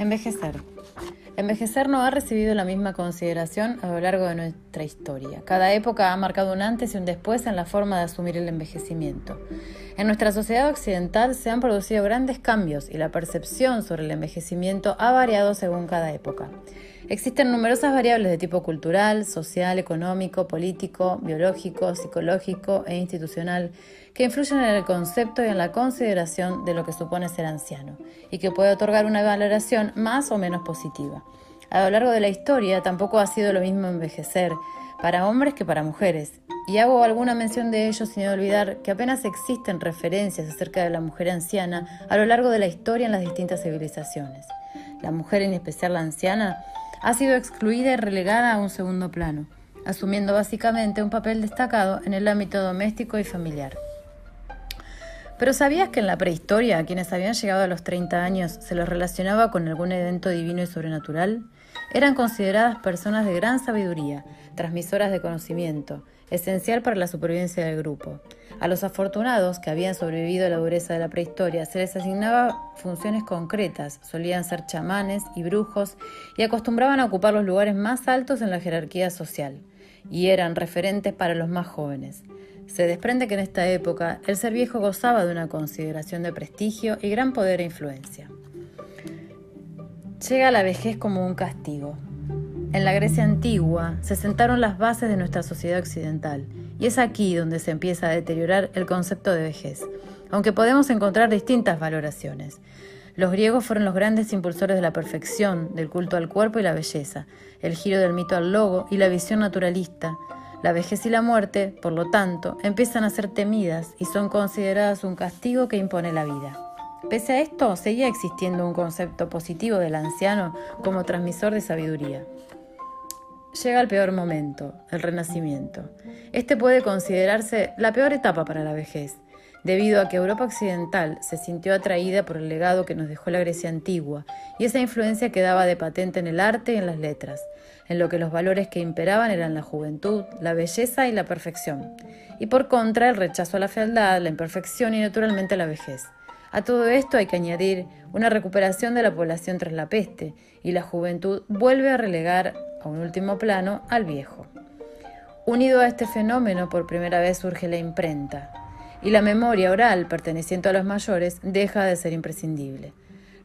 Envejecer. Envejecer no ha recibido la misma consideración a lo largo de nuestra historia. Cada época ha marcado un antes y un después en la forma de asumir el envejecimiento. En nuestra sociedad occidental se han producido grandes cambios y la percepción sobre el envejecimiento ha variado según cada época. Existen numerosas variables de tipo cultural, social, económico, político, biológico, psicológico e institucional que influyen en el concepto y en la consideración de lo que supone ser anciano, y que puede otorgar una valoración más o menos positiva. A lo largo de la historia tampoco ha sido lo mismo envejecer para hombres que para mujeres, y hago alguna mención de ello sin olvidar que apenas existen referencias acerca de la mujer anciana a lo largo de la historia en las distintas civilizaciones. La mujer, en especial la anciana, ha sido excluida y relegada a un segundo plano, asumiendo básicamente un papel destacado en el ámbito doméstico y familiar. Pero ¿sabías que en la prehistoria a quienes habían llegado a los 30 años se los relacionaba con algún evento divino y sobrenatural? Eran consideradas personas de gran sabiduría, transmisoras de conocimiento, esencial para la supervivencia del grupo. A los afortunados que habían sobrevivido a la dureza de la prehistoria se les asignaba funciones concretas, solían ser chamanes y brujos y acostumbraban a ocupar los lugares más altos en la jerarquía social, y eran referentes para los más jóvenes. Se desprende que en esta época el ser viejo gozaba de una consideración de prestigio y gran poder e influencia. Llega la vejez como un castigo. En la Grecia antigua se sentaron las bases de nuestra sociedad occidental y es aquí donde se empieza a deteriorar el concepto de vejez, aunque podemos encontrar distintas valoraciones. Los griegos fueron los grandes impulsores de la perfección, del culto al cuerpo y la belleza, el giro del mito al logo y la visión naturalista, la vejez y la muerte, por lo tanto, empiezan a ser temidas y son consideradas un castigo que impone la vida. Pese a esto, seguía existiendo un concepto positivo del anciano como transmisor de sabiduría. Llega el peor momento, el renacimiento. Este puede considerarse la peor etapa para la vejez, debido a que Europa Occidental se sintió atraída por el legado que nos dejó la Grecia antigua y esa influencia quedaba de patente en el arte y en las letras, en lo que los valores que imperaban eran la juventud, la belleza y la perfección, y por contra el rechazo a la fealdad, la imperfección y naturalmente la vejez. A todo esto hay que añadir una recuperación de la población tras la peste, y la juventud vuelve a relegar a un último plano al viejo. Unido a este fenómeno, por primera vez surge la imprenta, y la memoria oral perteneciente a los mayores deja de ser imprescindible.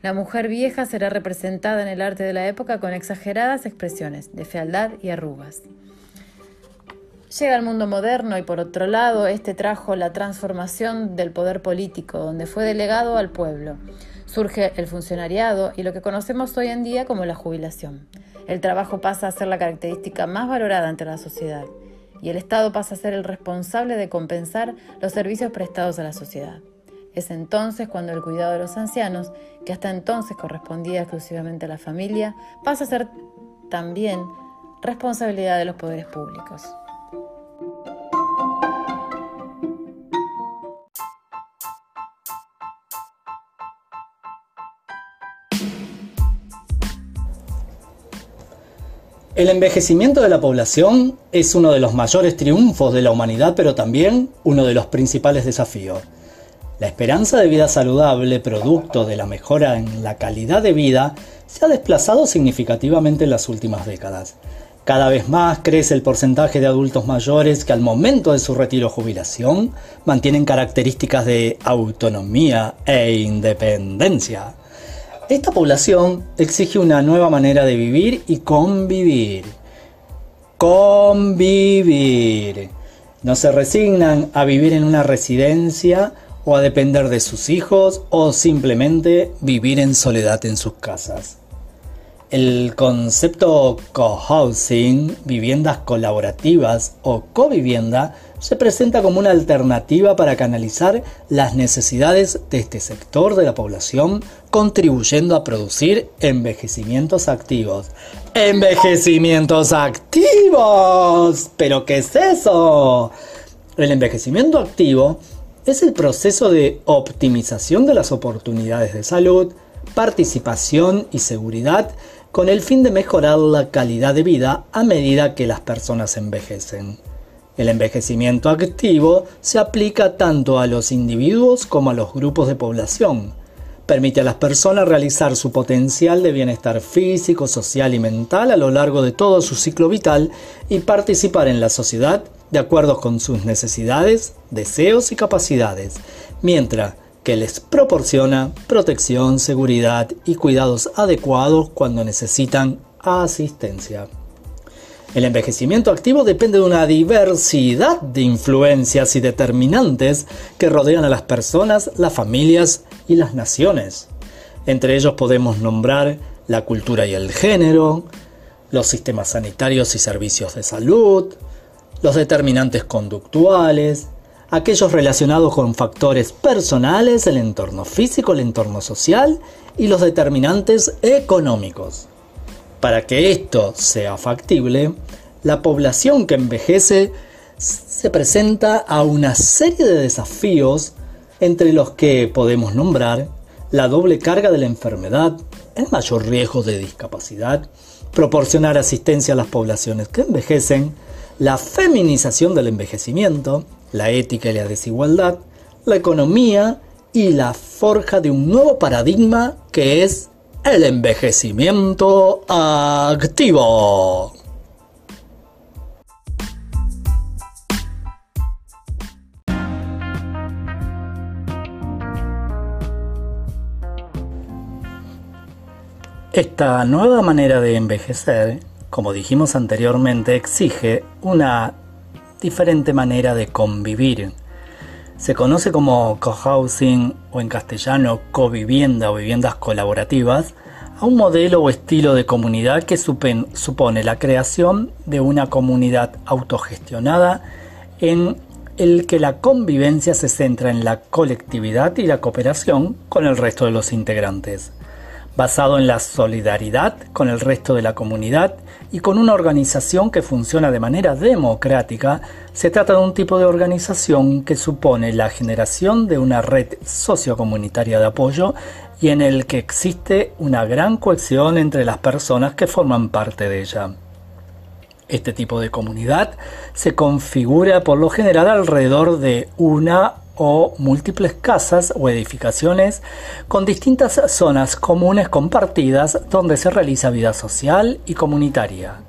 La mujer vieja será representada en el arte de la época con exageradas expresiones de fealdad y arrugas. Llega al mundo moderno y por otro lado, este trajo la transformación del poder político, donde fue delegado al pueblo. Surge el funcionariado y lo que conocemos hoy en día como la jubilación. El trabajo pasa a ser la característica más valorada ante la sociedad y el Estado pasa a ser el responsable de compensar los servicios prestados a la sociedad. Es entonces cuando el cuidado de los ancianos, que hasta entonces correspondía exclusivamente a la familia, pasa a ser también responsabilidad de los poderes públicos. El envejecimiento de la población es uno de los mayores triunfos de la humanidad, pero también uno de los principales desafíos. La esperanza de vida saludable, producto de la mejora en la calidad de vida, se ha desplazado significativamente en las últimas décadas. Cada vez más crece el porcentaje de adultos mayores que al momento de su retiro o jubilación mantienen características de autonomía e independencia. Esta población exige una nueva manera de vivir y convivir. Convivir. No se resignan a vivir en una residencia o a depender de sus hijos o simplemente vivir en soledad en sus casas. El concepto cohousing, viviendas colaborativas o covivienda, se presenta como una alternativa para canalizar las necesidades de este sector de la población, contribuyendo a producir envejecimientos activos. ¡Envejecimientos activos! ¿Pero qué es eso? El envejecimiento activo es el proceso de optimización de las oportunidades de salud, participación y seguridad con el fin de mejorar la calidad de vida a medida que las personas envejecen. El envejecimiento activo se aplica tanto a los individuos como a los grupos de población. permite a las personas realizar su potencial de bienestar físico, social y mental a lo largo de todo su ciclo vital y participar en la sociedad de acuerdo con sus necesidades, deseos y capacidades, mientras que les proporciona protección, seguridad y cuidados adecuados cuando necesitan asistencia. El envejecimiento activo depende de una diversidad de influencias y determinantes que rodean a las personas, las familias y las naciones. Entre ellos podemos nombrar la cultura y el género, los sistemas sanitarios y servicios de salud, los determinantes conductuales, aquellos relacionados con factores personales, el entorno físico, el entorno social y los determinantes económicos. Para que esto sea factible, la población que envejece se presenta a una serie de desafíos entre los que podemos nombrar la doble carga de la enfermedad, el mayor riesgo de discapacidad, proporcionar asistencia a las poblaciones que envejecen, la feminización del envejecimiento, la ética y la desigualdad, la economía y la forja de un nuevo paradigma que es el envejecimiento activo. Esta nueva manera de envejecer, como dijimos anteriormente, exige una diferente manera de convivir se conoce como cohousing o en castellano covivienda o viviendas colaborativas a un modelo o estilo de comunidad que supone la creación de una comunidad autogestionada en el que la convivencia se centra en la colectividad y la cooperación con el resto de los integrantes basado en la solidaridad con el resto de la comunidad y con una organización que funciona de manera democrática, se trata de un tipo de organización que supone la generación de una red sociocomunitaria de apoyo y en el que existe una gran cohesión entre las personas que forman parte de ella. Este tipo de comunidad se configura por lo general alrededor de una o múltiples casas o edificaciones con distintas zonas comunes compartidas donde se realiza vida social y comunitaria.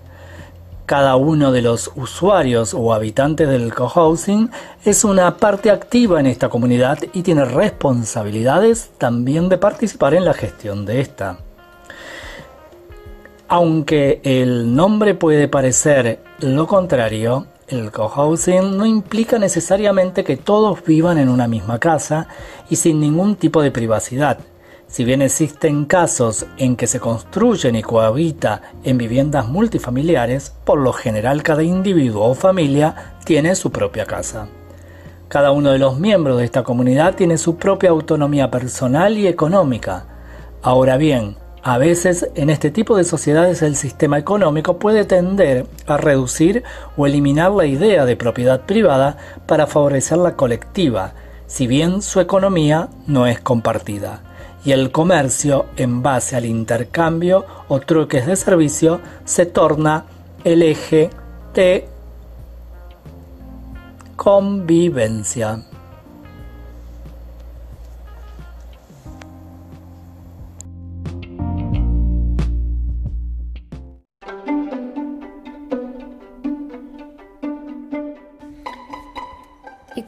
Cada uno de los usuarios o habitantes del cohousing es una parte activa en esta comunidad y tiene responsabilidades también de participar en la gestión de esta. Aunque el nombre puede parecer lo contrario, el cohousing no implica necesariamente que todos vivan en una misma casa y sin ningún tipo de privacidad. Si bien existen casos en que se construyen y cohabita en viviendas multifamiliares, por lo general cada individuo o familia tiene su propia casa. Cada uno de los miembros de esta comunidad tiene su propia autonomía personal y económica. Ahora bien, a veces en este tipo de sociedades el sistema económico puede tender a reducir o eliminar la idea de propiedad privada para favorecer la colectiva, si bien su economía no es compartida. Y el comercio en base al intercambio o truques de servicio se torna el eje de convivencia.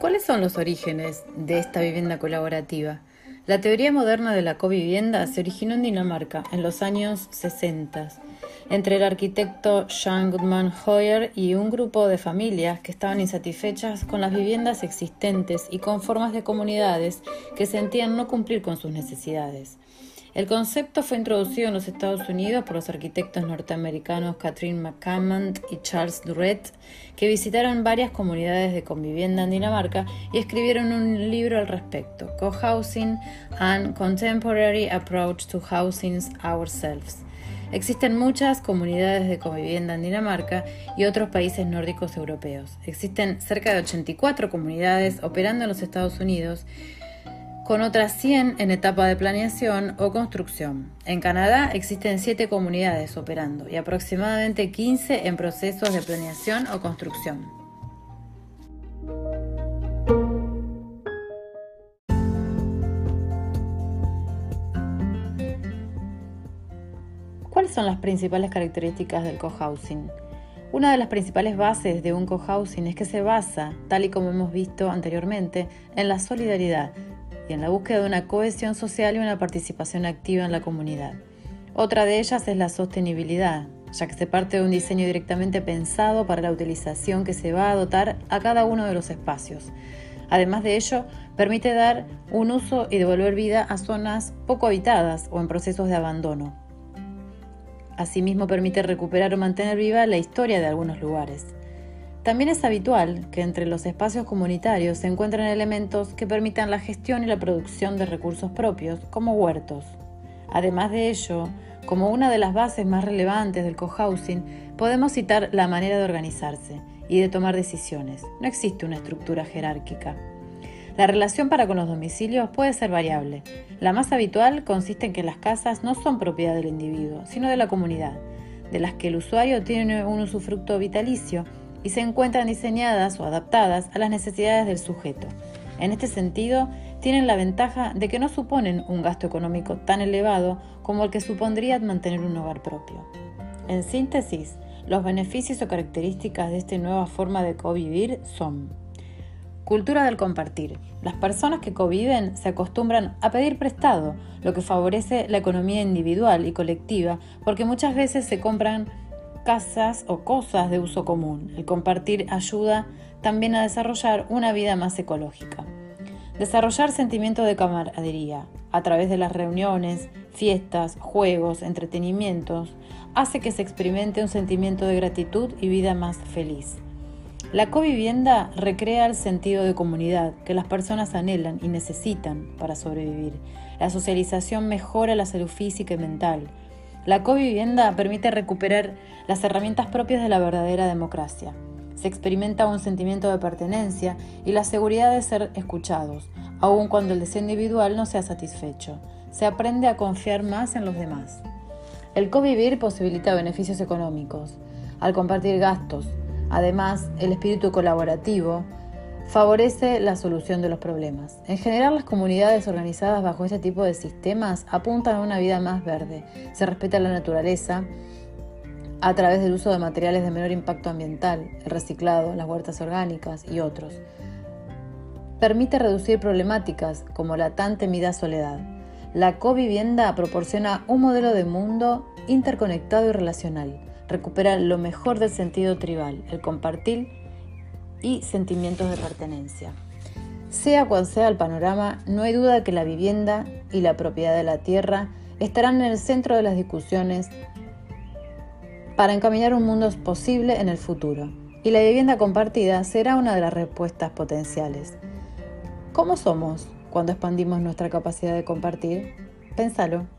Cuáles son los orígenes de esta vivienda colaborativa? La teoría moderna de la covivienda se originó en Dinamarca en los años 60 entre el arquitecto Jean Goodman Hoyer y un grupo de familias que estaban insatisfechas con las viviendas existentes y con formas de comunidades que sentían no cumplir con sus necesidades. El concepto fue introducido en los Estados Unidos por los arquitectos norteamericanos Catherine McCammond y Charles Duret, que visitaron varias comunidades de convivienda en Dinamarca y escribieron un libro al respecto, Co-Housing and Contemporary Approach to Housing Ourselves. Existen muchas comunidades de convivienda en Dinamarca y otros países nórdicos europeos. Existen cerca de 84 comunidades operando en los Estados Unidos con otras 100 en etapa de planeación o construcción. En Canadá existen 7 comunidades operando y aproximadamente 15 en procesos de planeación o construcción. ¿Cuáles son las principales características del cohousing? Una de las principales bases de un cohousing es que se basa, tal y como hemos visto anteriormente, en la solidaridad y en la búsqueda de una cohesión social y una participación activa en la comunidad. Otra de ellas es la sostenibilidad, ya que se parte de un diseño directamente pensado para la utilización que se va a dotar a cada uno de los espacios. Además de ello, permite dar un uso y devolver vida a zonas poco habitadas o en procesos de abandono. Asimismo, permite recuperar o mantener viva la historia de algunos lugares. También es habitual que entre los espacios comunitarios se encuentren elementos que permitan la gestión y la producción de recursos propios, como huertos. Además de ello, como una de las bases más relevantes del cohousing, podemos citar la manera de organizarse y de tomar decisiones. No existe una estructura jerárquica. La relación para con los domicilios puede ser variable. La más habitual consiste en que las casas no son propiedad del individuo, sino de la comunidad, de las que el usuario tiene un usufructo vitalicio y se encuentran diseñadas o adaptadas a las necesidades del sujeto. En este sentido, tienen la ventaja de que no suponen un gasto económico tan elevado como el que supondría mantener un hogar propio. En síntesis, los beneficios o características de esta nueva forma de convivir son Cultura del compartir. Las personas que conviven se acostumbran a pedir prestado, lo que favorece la economía individual y colectiva, porque muchas veces se compran casas o cosas de uso común. El compartir ayuda también a desarrollar una vida más ecológica. Desarrollar sentimientos de camaradería a través de las reuniones, fiestas, juegos, entretenimientos, hace que se experimente un sentimiento de gratitud y vida más feliz. La covivienda recrea el sentido de comunidad que las personas anhelan y necesitan para sobrevivir. La socialización mejora la salud física y mental. La covivienda permite recuperar las herramientas propias de la verdadera democracia. Se experimenta un sentimiento de pertenencia y la seguridad de ser escuchados, aun cuando el deseo individual no sea satisfecho. Se aprende a confiar más en los demás. El convivir posibilita beneficios económicos. Al compartir gastos, Además, el espíritu colaborativo favorece la solución de los problemas. En general, las comunidades organizadas bajo este tipo de sistemas apuntan a una vida más verde. Se respeta la naturaleza a través del uso de materiales de menor impacto ambiental, el reciclado, las huertas orgánicas y otros. Permite reducir problemáticas como la tan temida soledad. La covivienda proporciona un modelo de mundo interconectado y relacional recupera lo mejor del sentido tribal, el compartir y sentimientos de pertenencia. Sea cual sea el panorama, no hay duda que la vivienda y la propiedad de la tierra estarán en el centro de las discusiones para encaminar un mundo posible en el futuro. Y la vivienda compartida será una de las respuestas potenciales. ¿Cómo somos cuando expandimos nuestra capacidad de compartir? Pénsalo.